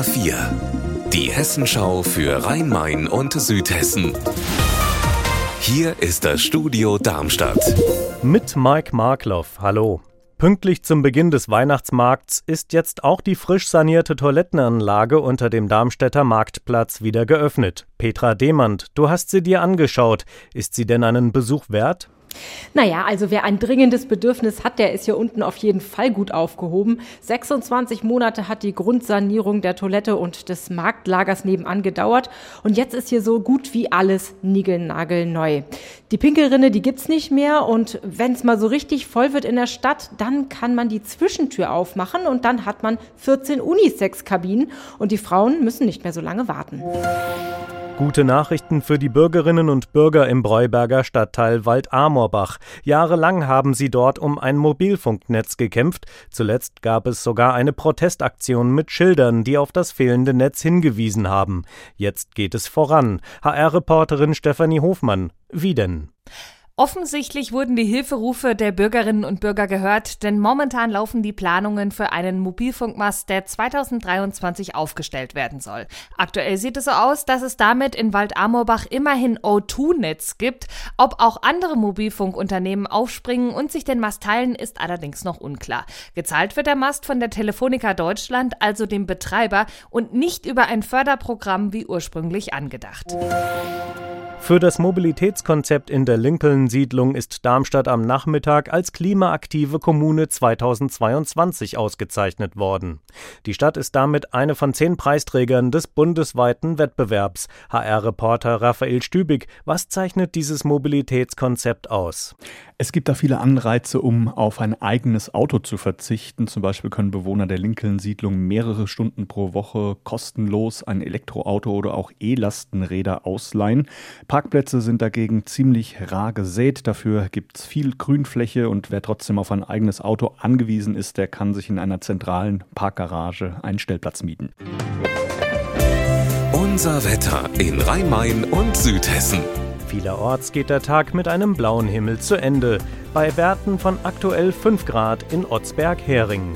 HR4, die Hessenschau für Rhein-Main und Südhessen. Hier ist das Studio Darmstadt. Mit Mike Markloff. Hallo. Pünktlich zum Beginn des Weihnachtsmarkts ist jetzt auch die frisch sanierte Toilettenanlage unter dem Darmstädter Marktplatz wieder geöffnet. Petra Demand, du hast sie dir angeschaut. Ist sie denn einen Besuch wert? Naja, also wer ein dringendes Bedürfnis hat, der ist hier unten auf jeden Fall gut aufgehoben. 26 Monate hat die Grundsanierung der Toilette und des Marktlagers nebenan gedauert und jetzt ist hier so gut wie alles niegelnagelneu. Die Pinkelrinne, die gibt's nicht mehr und wenn es mal so richtig voll wird in der Stadt, dann kann man die Zwischentür aufmachen und dann hat man 14 Unisex-Kabinen und die Frauen müssen nicht mehr so lange warten. Gute Nachrichten für die Bürgerinnen und Bürger im Breuberger Stadtteil Wald-Amorbach. Jahrelang haben sie dort um ein Mobilfunknetz gekämpft. Zuletzt gab es sogar eine Protestaktion mit Schildern, die auf das fehlende Netz hingewiesen haben. Jetzt geht es voran. HR-Reporterin Stefanie Hofmann. Wie denn? Offensichtlich wurden die Hilferufe der Bürgerinnen und Bürger gehört, denn momentan laufen die Planungen für einen Mobilfunkmast, der 2023 aufgestellt werden soll. Aktuell sieht es so aus, dass es damit in Wald-Amorbach immerhin O2-Netz gibt. Ob auch andere Mobilfunkunternehmen aufspringen und sich den Mast teilen, ist allerdings noch unklar. Gezahlt wird der Mast von der Telefonica Deutschland, also dem Betreiber, und nicht über ein Förderprogramm wie ursprünglich angedacht. Für das Mobilitätskonzept in der Lincoln-Siedlung ist Darmstadt am Nachmittag als klimaaktive Kommune 2022 ausgezeichnet worden. Die Stadt ist damit eine von zehn Preisträgern des bundesweiten Wettbewerbs. HR-Reporter Raphael Stübig, was zeichnet dieses Mobilitätskonzept aus? Es gibt da viele Anreize, um auf ein eigenes Auto zu verzichten. Zum Beispiel können Bewohner der Lincoln-Siedlung mehrere Stunden pro Woche kostenlos ein Elektroauto oder auch E-Lastenräder ausleihen. Parkplätze sind dagegen ziemlich rar gesät. Dafür gibt es viel Grünfläche und wer trotzdem auf ein eigenes Auto angewiesen ist, der kann sich in einer zentralen Parkgarage einen Stellplatz mieten. Unser Wetter in Rhein-Main und Südhessen. Vielerorts geht der Tag mit einem blauen Himmel zu Ende, bei Werten von aktuell 5 Grad in Otzberg-Heringen.